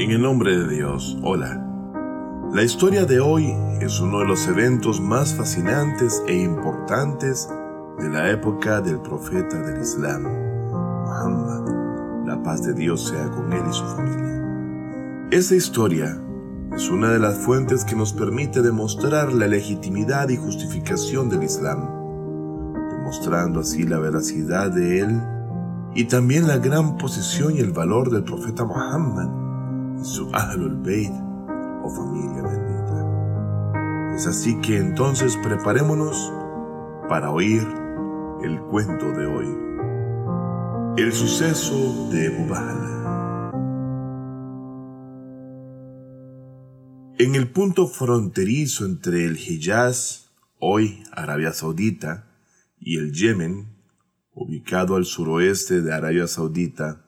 En el nombre de Dios, hola. La historia de hoy es uno de los eventos más fascinantes e importantes de la época del profeta del Islam, Muhammad. La paz de Dios sea con él y su familia. Esa historia es una de las fuentes que nos permite demostrar la legitimidad y justificación del Islam, demostrando así la veracidad de él y también la gran posición y el valor del profeta Muhammad su Ahlul Bayt o familia bendita. Es así que entonces preparémonos para oír el cuento de hoy. El suceso de Ebu En el punto fronterizo entre el Hijaz, hoy Arabia Saudita, y el Yemen, ubicado al suroeste de Arabia Saudita,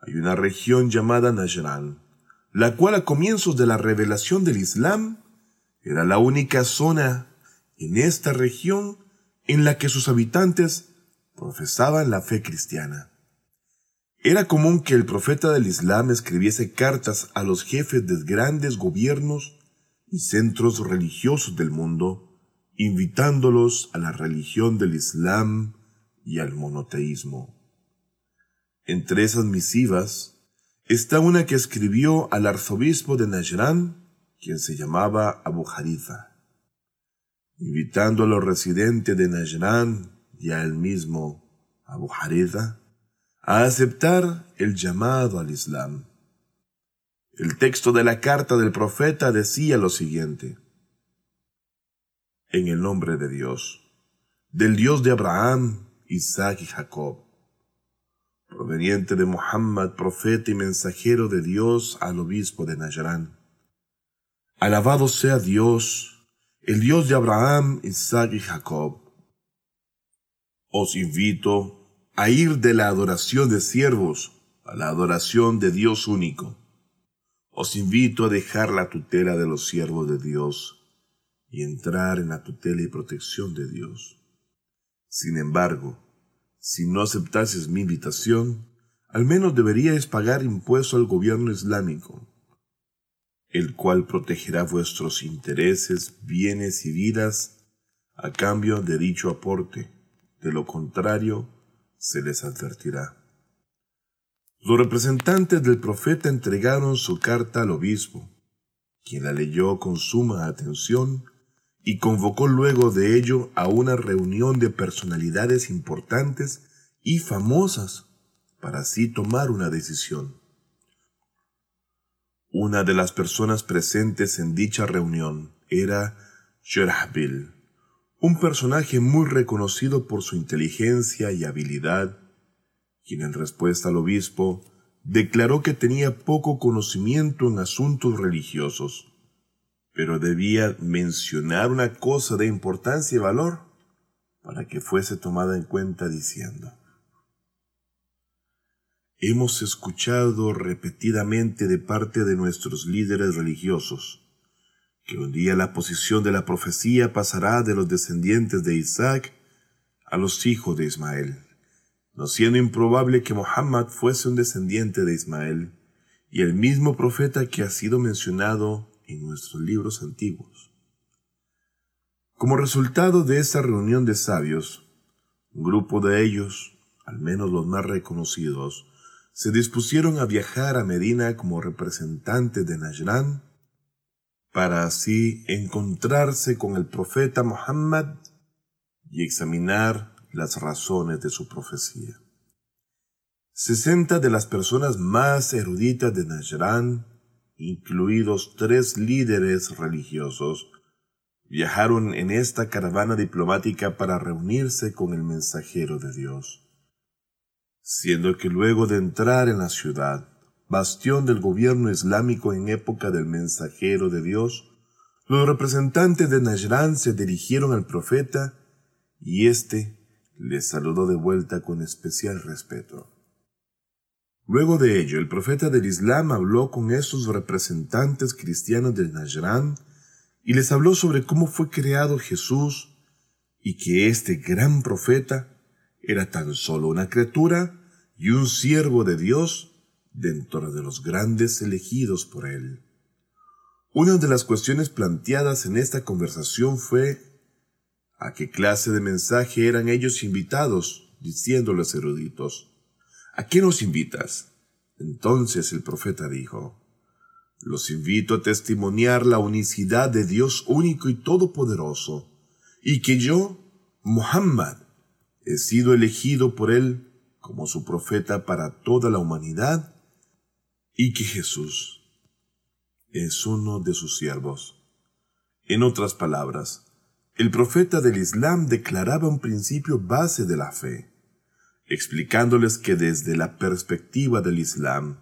hay una región llamada Najran, la cual a comienzos de la revelación del Islam era la única zona en esta región en la que sus habitantes profesaban la fe cristiana. Era común que el profeta del Islam escribiese cartas a los jefes de grandes gobiernos y centros religiosos del mundo, invitándolos a la religión del Islam y al monoteísmo. Entre esas misivas Está una que escribió al arzobispo de Najran, quien se llamaba Abu Harifa, invitando a los residentes de Najran y a él mismo, Abu Harifa, a aceptar el llamado al Islam. El texto de la carta del profeta decía lo siguiente. En el nombre de Dios, del Dios de Abraham, Isaac y Jacob, proveniente de Muhammad, profeta y mensajero de Dios al obispo de Najran. Alabado sea Dios, el Dios de Abraham, Isaac y Jacob. Os invito a ir de la adoración de siervos a la adoración de Dios único. Os invito a dejar la tutela de los siervos de Dios y entrar en la tutela y protección de Dios. Sin embargo, si no aceptases mi invitación, al menos deberíais pagar impuesto al gobierno islámico, el cual protegerá vuestros intereses, bienes y vidas a cambio de dicho aporte. De lo contrario, se les advertirá. Los representantes del profeta entregaron su carta al obispo, quien la leyó con suma atención y convocó luego de ello a una reunión de personalidades importantes y famosas para así tomar una decisión. Una de las personas presentes en dicha reunión era Sherahbil, un personaje muy reconocido por su inteligencia y habilidad, quien en respuesta al obispo declaró que tenía poco conocimiento en asuntos religiosos pero debía mencionar una cosa de importancia y valor para que fuese tomada en cuenta diciendo, Hemos escuchado repetidamente de parte de nuestros líderes religiosos que un día la posición de la profecía pasará de los descendientes de Isaac a los hijos de Ismael, no siendo improbable que Muhammad fuese un descendiente de Ismael y el mismo profeta que ha sido mencionado en nuestros libros antiguos. Como resultado de esa reunión de sabios, un grupo de ellos, al menos los más reconocidos, se dispusieron a viajar a Medina como representantes de Najran para así encontrarse con el profeta Muhammad y examinar las razones de su profecía. Sesenta de las personas más eruditas de Najran incluidos tres líderes religiosos, viajaron en esta caravana diplomática para reunirse con el mensajero de Dios. Siendo que luego de entrar en la ciudad, bastión del gobierno islámico en época del mensajero de Dios, los representantes de Najran se dirigieron al profeta y éste les saludó de vuelta con especial respeto. Luego de ello, el profeta del Islam habló con esos representantes cristianos del Najran y les habló sobre cómo fue creado Jesús y que este gran profeta era tan solo una criatura y un siervo de Dios dentro de los grandes elegidos por él. Una de las cuestiones planteadas en esta conversación fue ¿a qué clase de mensaje eran ellos invitados? diciendo los eruditos. ¿A qué nos invitas? Entonces el profeta dijo, Los invito a testimoniar la unicidad de Dios único y todopoderoso, y que yo, Muhammad, he sido elegido por él como su profeta para toda la humanidad, y que Jesús es uno de sus siervos. En otras palabras, el profeta del Islam declaraba un principio base de la fe, explicándoles que desde la perspectiva del Islam,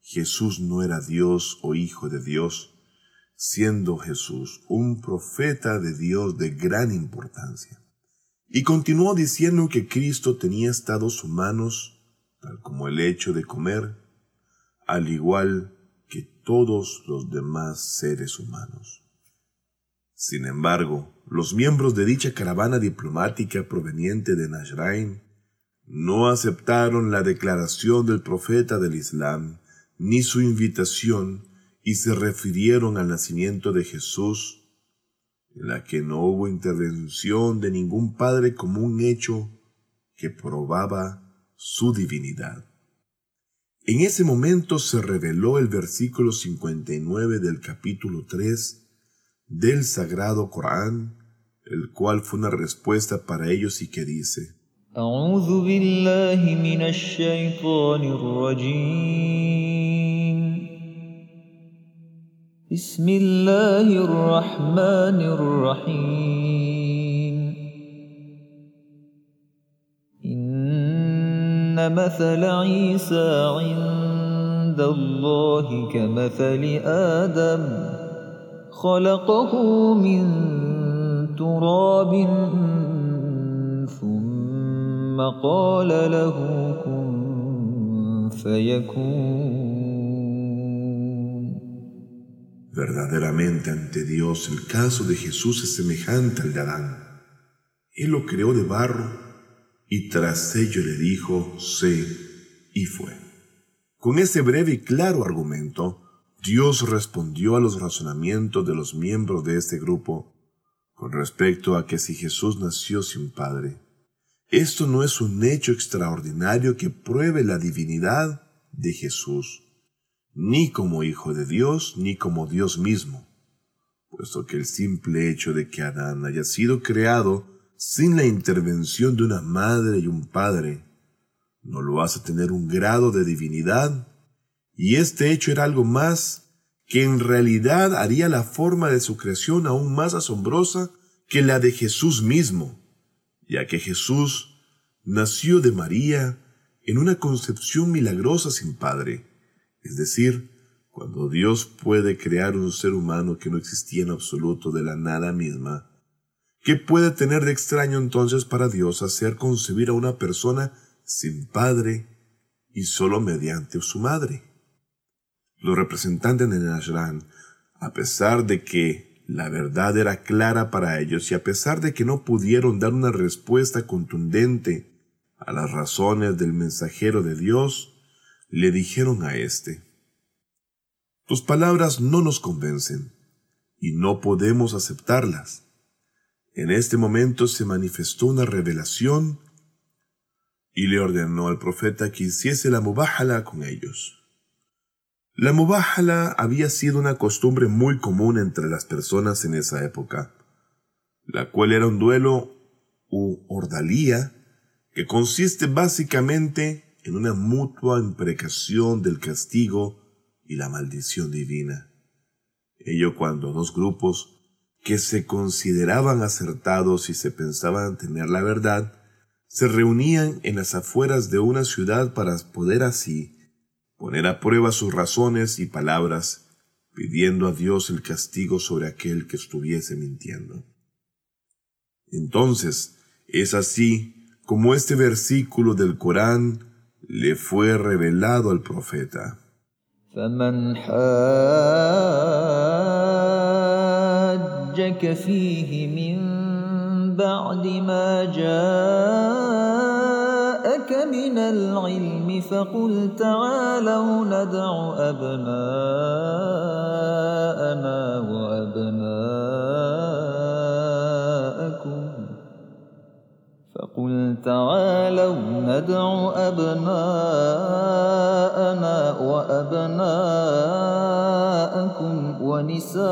Jesús no era Dios o Hijo de Dios, siendo Jesús un profeta de Dios de gran importancia. Y continuó diciendo que Cristo tenía estados humanos, tal como el hecho de comer, al igual que todos los demás seres humanos. Sin embargo, los miembros de dicha caravana diplomática proveniente de Najrain no aceptaron la declaración del profeta del Islam ni su invitación y se refirieron al nacimiento de Jesús, en la que no hubo intervención de ningún padre como un hecho que probaba su divinidad. En ese momento se reveló el versículo 59 del capítulo 3 del Sagrado Corán, el cual fue una respuesta para ellos y que dice, أعوذ بالله من الشيطان الرجيم. بسم الله الرحمن الرحيم. إن مثل عيسى عند الله كمثل آدم خلقه من تراب Verdaderamente ante Dios el caso de Jesús es semejante al de Adán. Él lo creó de barro y tras ello le dijo, sé, y fue. Con ese breve y claro argumento, Dios respondió a los razonamientos de los miembros de este grupo con respecto a que si Jesús nació sin padre, esto no es un hecho extraordinario que pruebe la divinidad de Jesús, ni como Hijo de Dios, ni como Dios mismo, puesto que el simple hecho de que Adán haya sido creado sin la intervención de una madre y un padre, no lo hace tener un grado de divinidad, y este hecho era algo más que en realidad haría la forma de su creación aún más asombrosa que la de Jesús mismo ya que Jesús nació de María en una concepción milagrosa sin padre, es decir, cuando Dios puede crear un ser humano que no existía en absoluto de la nada misma, ¿qué puede tener de extraño entonces para Dios hacer concebir a una persona sin padre y solo mediante su madre? Los representantes de Najran, a pesar de que la verdad era clara para ellos y a pesar de que no pudieron dar una respuesta contundente a las razones del mensajero de Dios, le dijeron a éste, Tus palabras no nos convencen y no podemos aceptarlas. En este momento se manifestó una revelación y le ordenó al profeta que hiciese la mubájala con ellos. La mubahala había sido una costumbre muy común entre las personas en esa época, la cual era un duelo u ordalía que consiste básicamente en una mutua imprecación del castigo y la maldición divina. Ello cuando dos grupos que se consideraban acertados y se pensaban tener la verdad, se reunían en las afueras de una ciudad para poder así poner a prueba sus razones y palabras, pidiendo a Dios el castigo sobre aquel que estuviese mintiendo. Entonces, es así como este versículo del Corán le fue revelado al profeta. من العلم فقل تعالوا ندع أبناءنا وأبناءكم. فقل تعالوا ندع أبناءنا وأبناءكم ونساءنا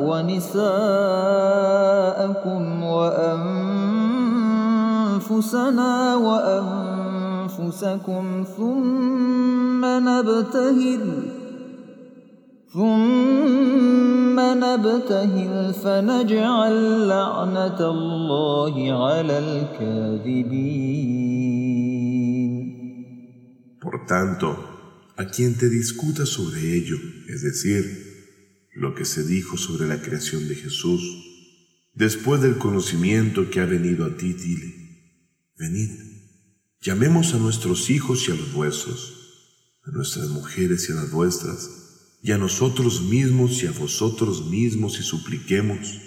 ونساءكم. وأنفسنا وأنفسكم ثم نبتهل ثم نبتهل فنجعل لعنة الله على الكاذبين Por tanto, a quien te discuta sobre ello, es decir, lo que se dijo sobre la creación de Jesús, después del conocimiento que ha venido a ti, dile, venid, llamemos a nuestros hijos y a los vuestros, a nuestras mujeres y a las vuestras, y a nosotros mismos y a vosotros mismos y supliquemos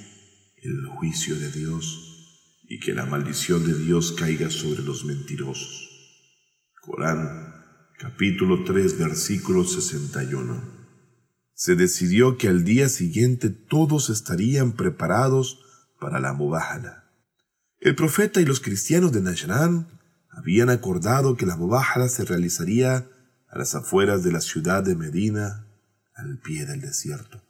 el juicio de Dios y que la maldición de Dios caiga sobre los mentirosos. Corán, capítulo 3, versículo 61. Se decidió que al día siguiente todos estarían preparados para la mubahala. El profeta y los cristianos de Najran habían acordado que la mubahala se realizaría a las afueras de la ciudad de Medina al pie del desierto.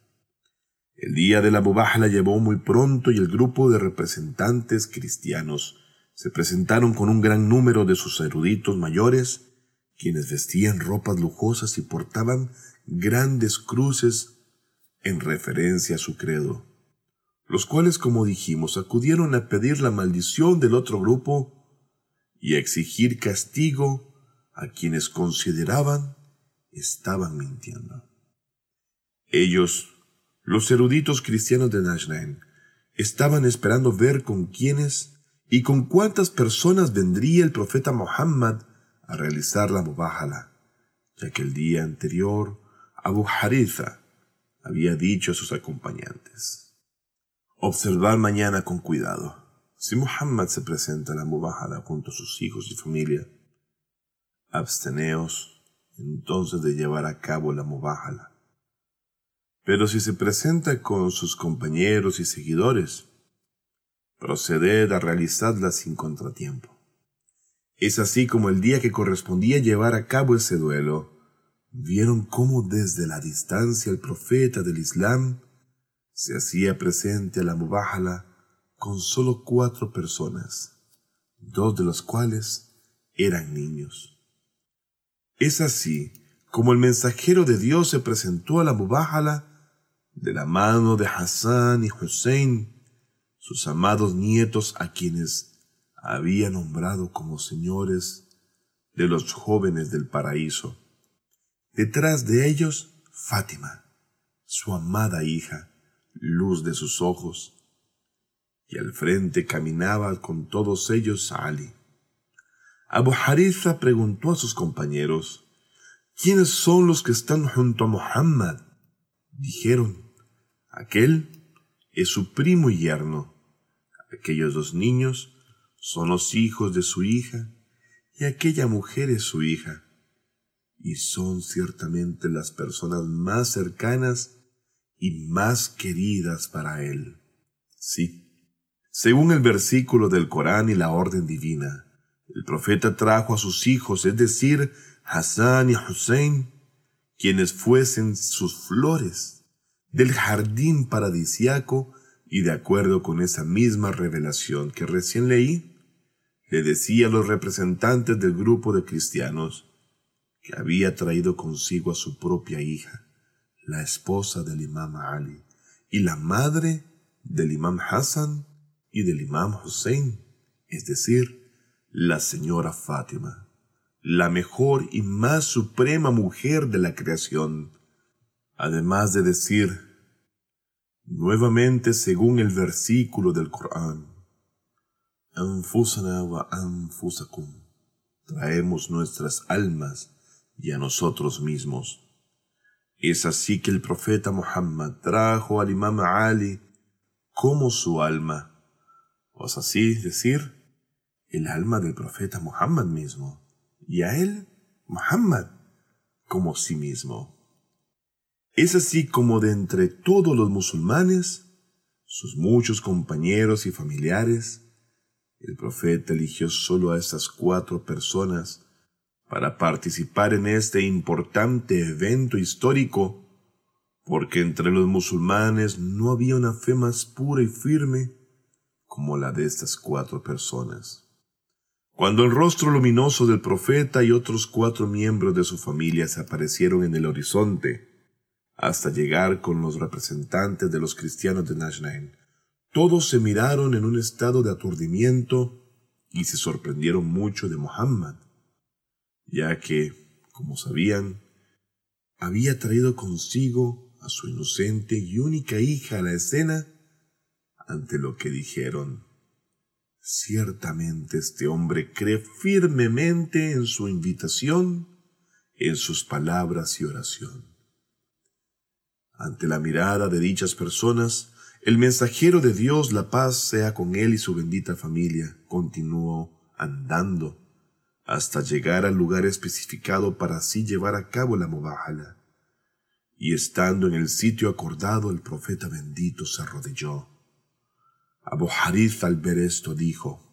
El día de la Mubahla llegó muy pronto y el grupo de representantes cristianos se presentaron con un gran número de sus eruditos mayores, quienes vestían ropas lujosas y portaban grandes cruces en referencia a su credo, los cuales, como dijimos, acudieron a pedir la maldición del otro grupo y a exigir castigo a quienes consideraban estaban mintiendo. Ellos, los eruditos cristianos de Najran, estaban esperando ver con quiénes y con cuántas personas vendría el profeta Muhammad a realizar la mubahala, ya que el día anterior Abu Haritha había dicho a sus acompañantes, observar mañana con cuidado. Si Muhammad se presenta a la mubahala junto a sus hijos y familia, absteneos entonces de llevar a cabo la mubahala pero si se presenta con sus compañeros y seguidores, proceded a realizarla sin contratiempo. Es así como el día que correspondía llevar a cabo ese duelo, vieron cómo desde la distancia el profeta del Islam se hacía presente a la Mubahala con solo cuatro personas, dos de los cuales eran niños. Es así como el mensajero de Dios se presentó a la Mubahala de la mano de Hassan y Hussein, sus amados nietos a quienes había nombrado como señores de los jóvenes del paraíso. Detrás de ellos, Fátima, su amada hija, luz de sus ojos, y al frente caminaba con todos ellos Ali. Abu Haritha preguntó a sus compañeros, ¿quiénes son los que están junto a Muhammad? Dijeron, Aquel es su primo y yerno. Aquellos dos niños son los hijos de su hija y aquella mujer es su hija. Y son ciertamente las personas más cercanas y más queridas para él. Sí, según el versículo del Corán y la orden divina, el profeta trajo a sus hijos, es decir, Hassan y Hussein, quienes fuesen sus flores del jardín paradisiaco y de acuerdo con esa misma revelación que recién leí, le decía a los representantes del grupo de cristianos que había traído consigo a su propia hija, la esposa del imam Ali y la madre del imam Hassan y del imam Hussein, es decir, la señora Fátima, la mejor y más suprema mujer de la creación, además de decir nuevamente según el versículo del Corán, Anfusana wa anfusakum, traemos nuestras almas y a nosotros mismos. Es así que el profeta Muhammad trajo al imam Ali como su alma, o así decir, el alma del profeta Muhammad mismo, y a él, Muhammad, como sí mismo. Es así como de entre todos los musulmanes, sus muchos compañeros y familiares, el profeta eligió solo a estas cuatro personas para participar en este importante evento histórico, porque entre los musulmanes no había una fe más pura y firme como la de estas cuatro personas. Cuando el rostro luminoso del profeta y otros cuatro miembros de su familia se aparecieron en el horizonte, hasta llegar con los representantes de los cristianos de Najnain, todos se miraron en un estado de aturdimiento y se sorprendieron mucho de Muhammad, ya que, como sabían, había traído consigo a su inocente y única hija a la escena, ante lo que dijeron. Ciertamente este hombre cree firmemente en su invitación, en sus palabras y oración. Ante la mirada de dichas personas, el mensajero de Dios, la paz sea con él y su bendita familia, continuó andando hasta llegar al lugar especificado para así llevar a cabo la mubahala. Y estando en el sitio acordado, el profeta bendito se arrodilló. Abu Harith al ver esto dijo,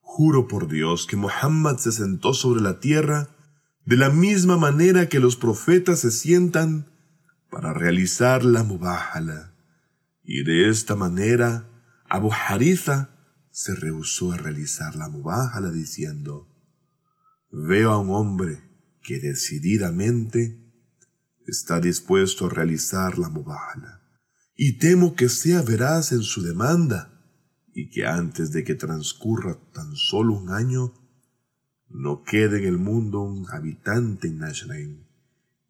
Juro por Dios que Muhammad se sentó sobre la tierra de la misma manera que los profetas se sientan para realizar la mubahala. Y de esta manera, Abu se rehusó a realizar la mubahala diciendo, Veo a un hombre que decididamente está dispuesto a realizar la mubahala, y temo que sea veraz en su demanda, y que antes de que transcurra tan solo un año, no quede en el mundo un habitante en Najrain,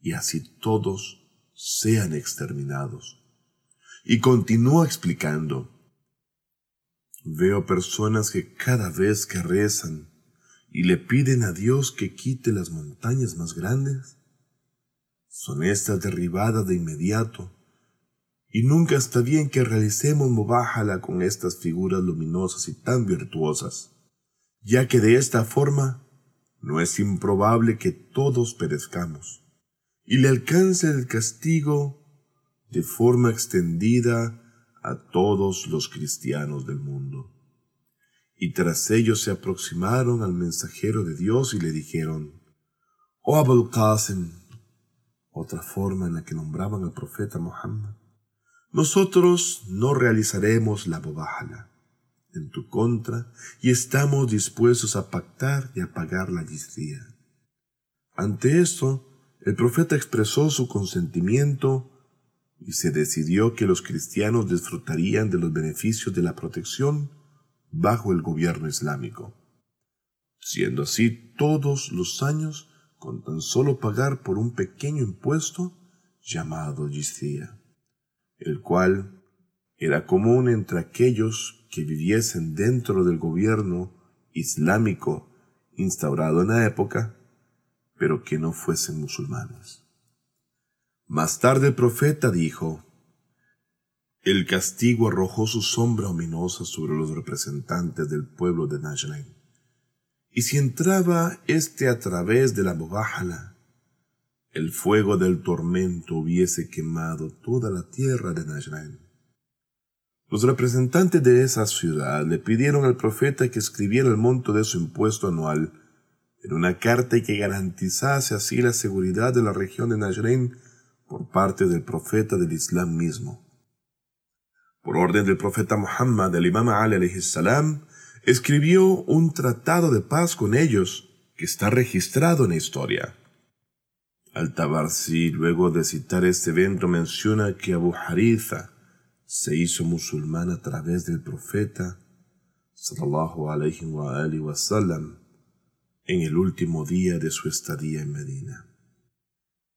y así todos sean exterminados. Y continúa explicando. Veo personas que cada vez que rezan y le piden a Dios que quite las montañas más grandes, son estas derribadas de inmediato, y nunca está bien que realicemos mubájala con estas figuras luminosas y tan virtuosas, ya que de esta forma no es improbable que todos perezcamos, y le alcance el castigo de forma extendida a todos los cristianos del mundo. Y tras ellos se aproximaron al mensajero de Dios y le dijeron, Oh Abul Qasim, otra forma en la que nombraban al profeta Muhammad, nosotros no realizaremos la bobahala en tu contra y estamos dispuestos a pactar y a pagar la jizya. Ante esto, el profeta expresó su consentimiento y se decidió que los cristianos disfrutarían de los beneficios de la protección bajo el gobierno islámico, siendo así todos los años con tan solo pagar por un pequeño impuesto llamado jizya, el cual era común entre aquellos que viviesen dentro del gobierno islámico instaurado en la época, pero que no fuesen musulmanes. Más tarde el profeta dijo, El castigo arrojó su sombra ominosa sobre los representantes del pueblo de Najran. Y si entraba éste a través de la Mubahala, el fuego del tormento hubiese quemado toda la tierra de Najran. Los representantes de esa ciudad le pidieron al profeta que escribiera el monto de su impuesto anual en una carta y que garantizase así la seguridad de la región de Najran por parte del profeta del Islam mismo. Por orden del profeta Muhammad, el imam Ali salam, escribió un tratado de paz con ellos que está registrado en la historia. Al-Tabarsi, luego de citar este evento, menciona que Abu Haritha se hizo musulmán a través del profeta sallallahu alayhi wa, sallam, en el último día de su estadía en Medina.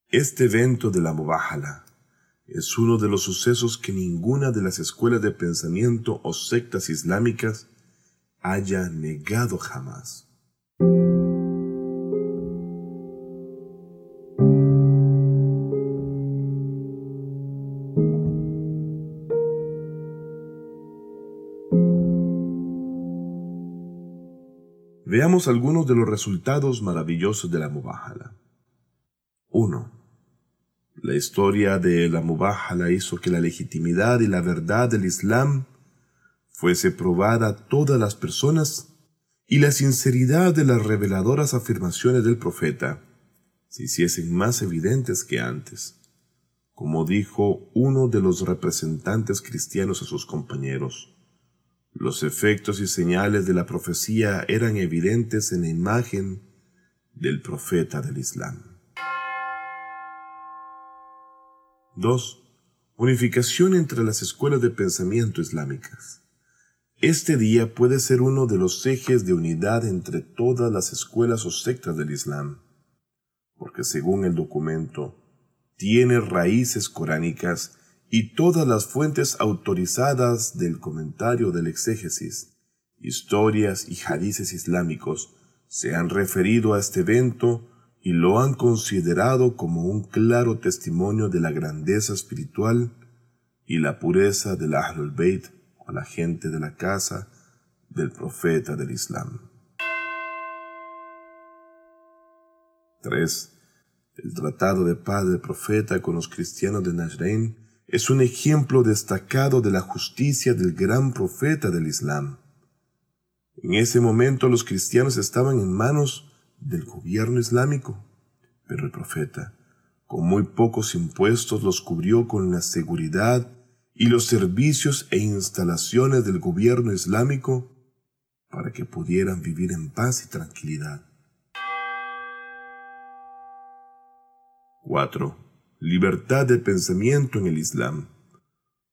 Este evento de la Mubahala es uno de los sucesos que ninguna de las escuelas de pensamiento o sectas islámicas haya negado jamás. Veamos algunos de los resultados maravillosos de la Mubahala. 1. La historia de la Mubahala hizo que la legitimidad y la verdad del Islam fuese probada a todas las personas y la sinceridad de las reveladoras afirmaciones del profeta se hiciesen más evidentes que antes, como dijo uno de los representantes cristianos a sus compañeros. Los efectos y señales de la profecía eran evidentes en la imagen del profeta del Islam. 2. Unificación entre las escuelas de pensamiento islámicas. Este día puede ser uno de los ejes de unidad entre todas las escuelas o sectas del Islam, porque según el documento, tiene raíces coránicas y todas las fuentes autorizadas del comentario del exégesis, historias y hadices islámicos se han referido a este evento y lo han considerado como un claro testimonio de la grandeza espiritual y la pureza del Ahlul Bayt a la gente de la casa del profeta del Islam. 3. El tratado de paz del profeta con los cristianos de Najrain es un ejemplo destacado de la justicia del gran profeta del Islam. En ese momento los cristianos estaban en manos del gobierno islámico, pero el profeta, con muy pocos impuestos, los cubrió con la seguridad y los servicios e instalaciones del gobierno islámico para que pudieran vivir en paz y tranquilidad. 4. Libertad de pensamiento en el Islam.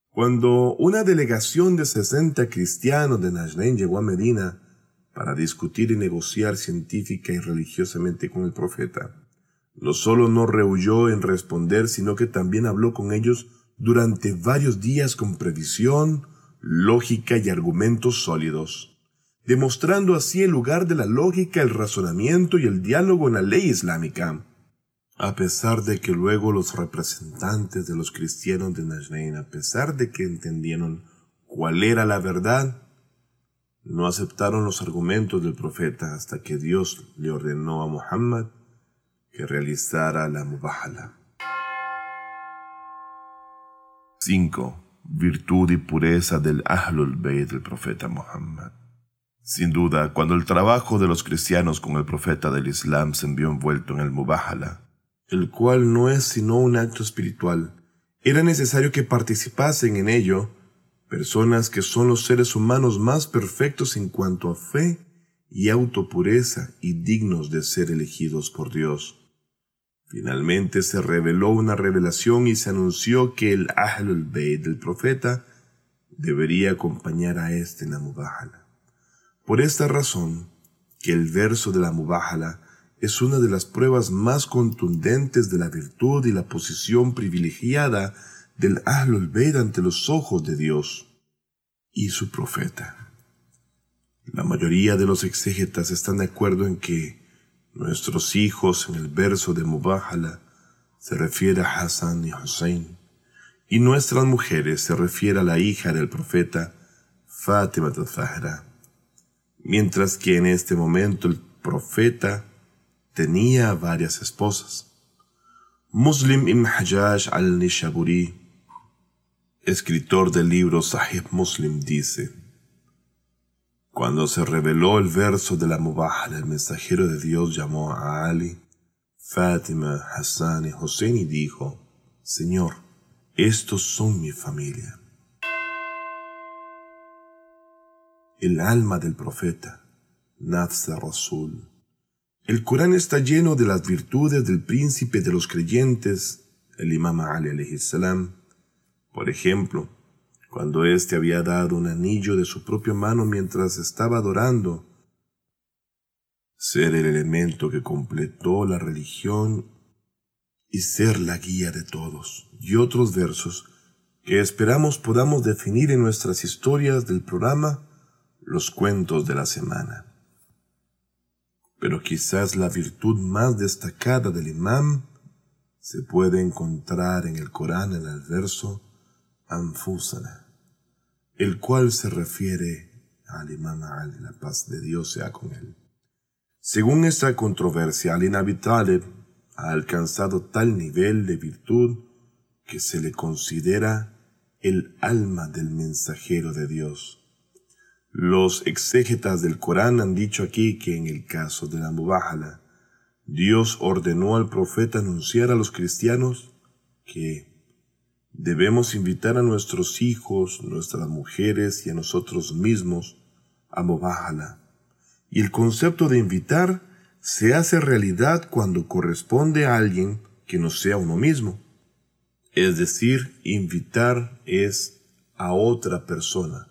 Cuando una delegación de 60 cristianos de Najrain llegó a Medina para discutir y negociar científica y religiosamente con el profeta, no solo no rehuyó en responder, sino que también habló con ellos durante varios días con previsión, lógica y argumentos sólidos, demostrando así el lugar de la lógica, el razonamiento y el diálogo en la ley islámica. A pesar de que luego los representantes de los cristianos de Najrain, a pesar de que entendieron cuál era la verdad, no aceptaron los argumentos del profeta hasta que Dios le ordenó a Muhammad que realizara la mubahala. 5. Virtud y pureza del Ahlul Bayt del profeta Muhammad. Sin duda, cuando el trabajo de los cristianos con el profeta del Islam se envió envuelto en el Mubahala, el cual no es sino un acto espiritual, era necesario que participasen en ello personas que son los seres humanos más perfectos en cuanto a fe y autopureza y dignos de ser elegidos por Dios. Finalmente se reveló una revelación y se anunció que el Ahlul Bayt del profeta debería acompañar a este en la Mubahala. Por esta razón, que el verso de la Mubahala es una de las pruebas más contundentes de la virtud y la posición privilegiada del Bayt ante los ojos de Dios y su profeta. La mayoría de los exégetas están de acuerdo en que Nuestros hijos en el verso de Mubahala se refiere a Hassan y Hussein, y nuestras mujeres se refiere a la hija del profeta Fatima al-Zahra, mientras que en este momento el profeta tenía varias esposas. Muslim ibn al-Nishaburi, escritor del libro Sahib Muslim, dice, cuando se reveló el verso de la Mubahala, el mensajero de Dios llamó a Ali, Fátima, Hassan y Hussein y dijo, Señor, estos son mi familia. El alma del profeta, Nafsa Rasul. El Corán está lleno de las virtudes del príncipe de los creyentes, el Imam Ali salam. Por ejemplo, cuando éste había dado un anillo de su propia mano mientras estaba adorando, ser el elemento que completó la religión y ser la guía de todos, y otros versos que esperamos podamos definir en nuestras historias del programa los cuentos de la semana. Pero quizás la virtud más destacada del imam se puede encontrar en el Corán en el verso Anfusana, el cual se refiere al imam Ali, la paz de Dios sea con él, Según esta controversia, Ali ha alcanzado tal nivel de virtud que se le considera el alma del mensajero de Dios. Los exégetas del Corán han dicho aquí que en el caso de la Mubahala, Dios ordenó al profeta anunciar a los cristianos que debemos invitar a nuestros hijos, nuestras mujeres y a nosotros mismos a Mubahala. Y el concepto de invitar se hace realidad cuando corresponde a alguien que no sea uno mismo. Es decir, invitar es a otra persona.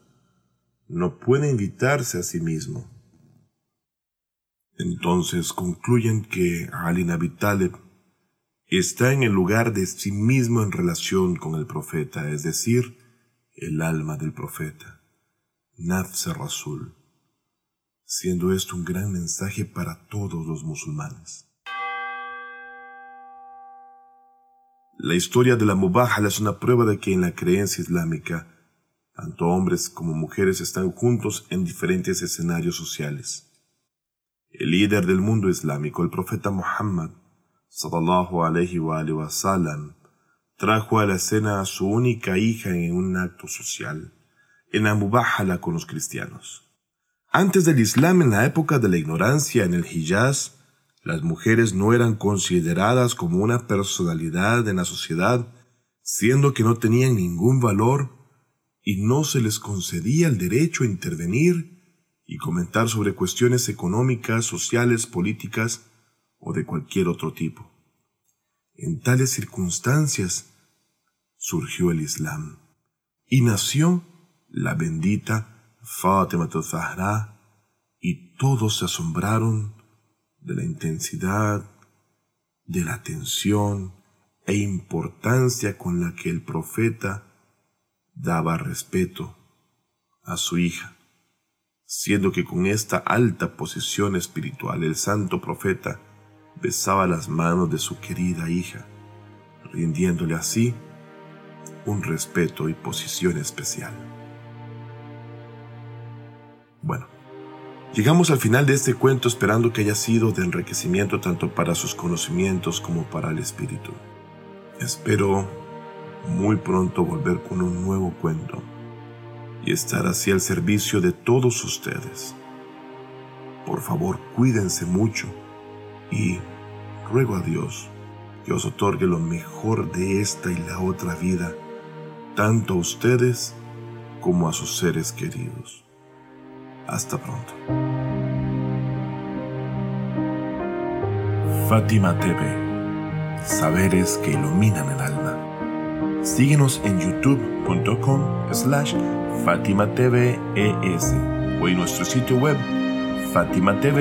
No puede invitarse a sí mismo. Entonces concluyen que Ali Nabi está en el lugar de sí mismo en relación con el profeta, es decir, el alma del profeta, Nafs Rasul, siendo esto un gran mensaje para todos los musulmanes. La historia de la Mubahala es una prueba de que en la creencia islámica, tanto hombres como mujeres están juntos en diferentes escenarios sociales. El líder del mundo islámico, el profeta Muhammad, sallallahu alayhi wa, sallam, trajo a la escena a su única hija en un acto social, en la con los cristianos. Antes del Islam, en la época de la ignorancia en el Hijaz, las mujeres no eran consideradas como una personalidad en la sociedad, siendo que no tenían ningún valor y no se les concedía el derecho a intervenir y comentar sobre cuestiones económicas, sociales, políticas o de cualquier otro tipo. En tales circunstancias surgió el Islam y nació la bendita Fatima Zahra y todos se asombraron de la intensidad, de la atención e importancia con la que el profeta daba respeto a su hija, siendo que con esta alta posición espiritual el santo profeta besaba las manos de su querida hija, rindiéndole así un respeto y posición especial. Bueno, Llegamos al final de este cuento esperando que haya sido de enriquecimiento tanto para sus conocimientos como para el espíritu. Espero muy pronto volver con un nuevo cuento y estar así al servicio de todos ustedes. Por favor, cuídense mucho y ruego a Dios que os otorgue lo mejor de esta y la otra vida, tanto a ustedes como a sus seres queridos. Hasta pronto. Fátima TV. Saberes que iluminan el alma. Síguenos en youtube.com slash Fátima TV o en nuestro sitio web fatimatv.es.